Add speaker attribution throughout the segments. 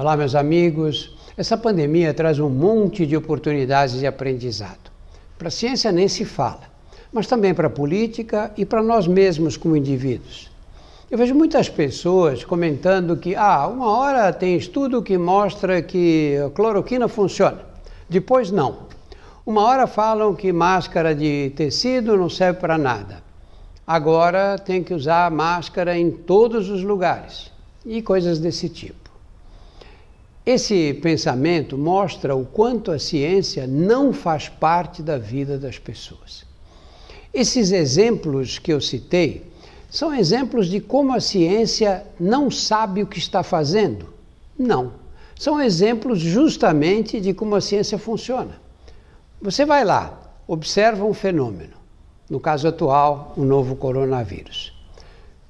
Speaker 1: Olá, meus amigos. Essa pandemia traz um monte de oportunidades de aprendizado. Para a ciência nem se fala, mas também para a política e para nós mesmos como indivíduos. Eu vejo muitas pessoas comentando que, ah, uma hora tem estudo que mostra que a cloroquina funciona, depois não. Uma hora falam que máscara de tecido não serve para nada. Agora tem que usar máscara em todos os lugares e coisas desse tipo. Esse pensamento mostra o quanto a ciência não faz parte da vida das pessoas. Esses exemplos que eu citei são exemplos de como a ciência não sabe o que está fazendo? Não. São exemplos justamente de como a ciência funciona. Você vai lá, observa um fenômeno, no caso atual, o novo coronavírus.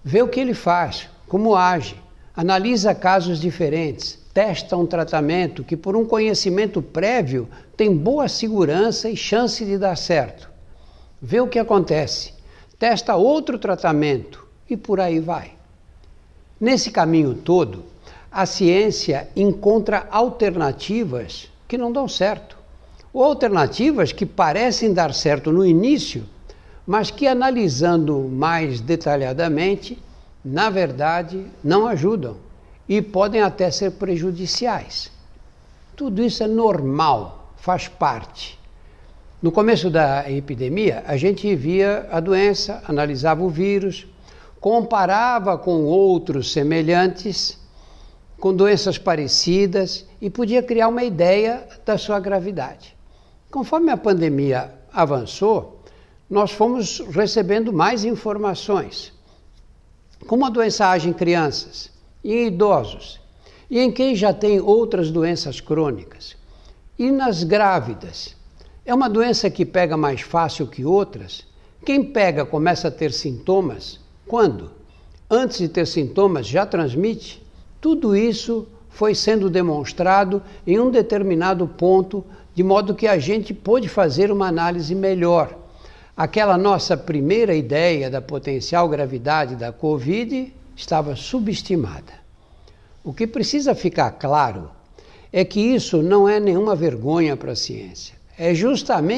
Speaker 1: Vê o que ele faz, como age, analisa casos diferentes, testa um tratamento que, por um conhecimento prévio, tem boa segurança e chance de dar certo. Vê o que acontece, testa outro tratamento e por aí vai. Nesse caminho todo, a ciência encontra alternativas que não dão certo, ou alternativas que parecem dar certo no início, mas que, analisando mais detalhadamente, na verdade não ajudam e podem até ser prejudiciais. Tudo isso é normal, faz parte. No começo da epidemia, a gente via a doença, analisava o vírus, comparava com outros semelhantes, com doenças parecidas e podia criar uma ideia da sua gravidade. Conforme a pandemia avançou, nós fomos recebendo mais informações. Como a doença age em crianças, e em idosos, e em quem já tem outras doenças crônicas, e nas grávidas. É uma doença que pega mais fácil que outras. Quem pega começa a ter sintomas quando? Antes de ter sintomas já transmite? Tudo isso foi sendo demonstrado em um determinado ponto, de modo que a gente pôde fazer uma análise melhor. Aquela nossa primeira ideia da potencial gravidade da Covid estava subestimada. O que precisa ficar claro é que isso não é nenhuma vergonha para a ciência. É justamente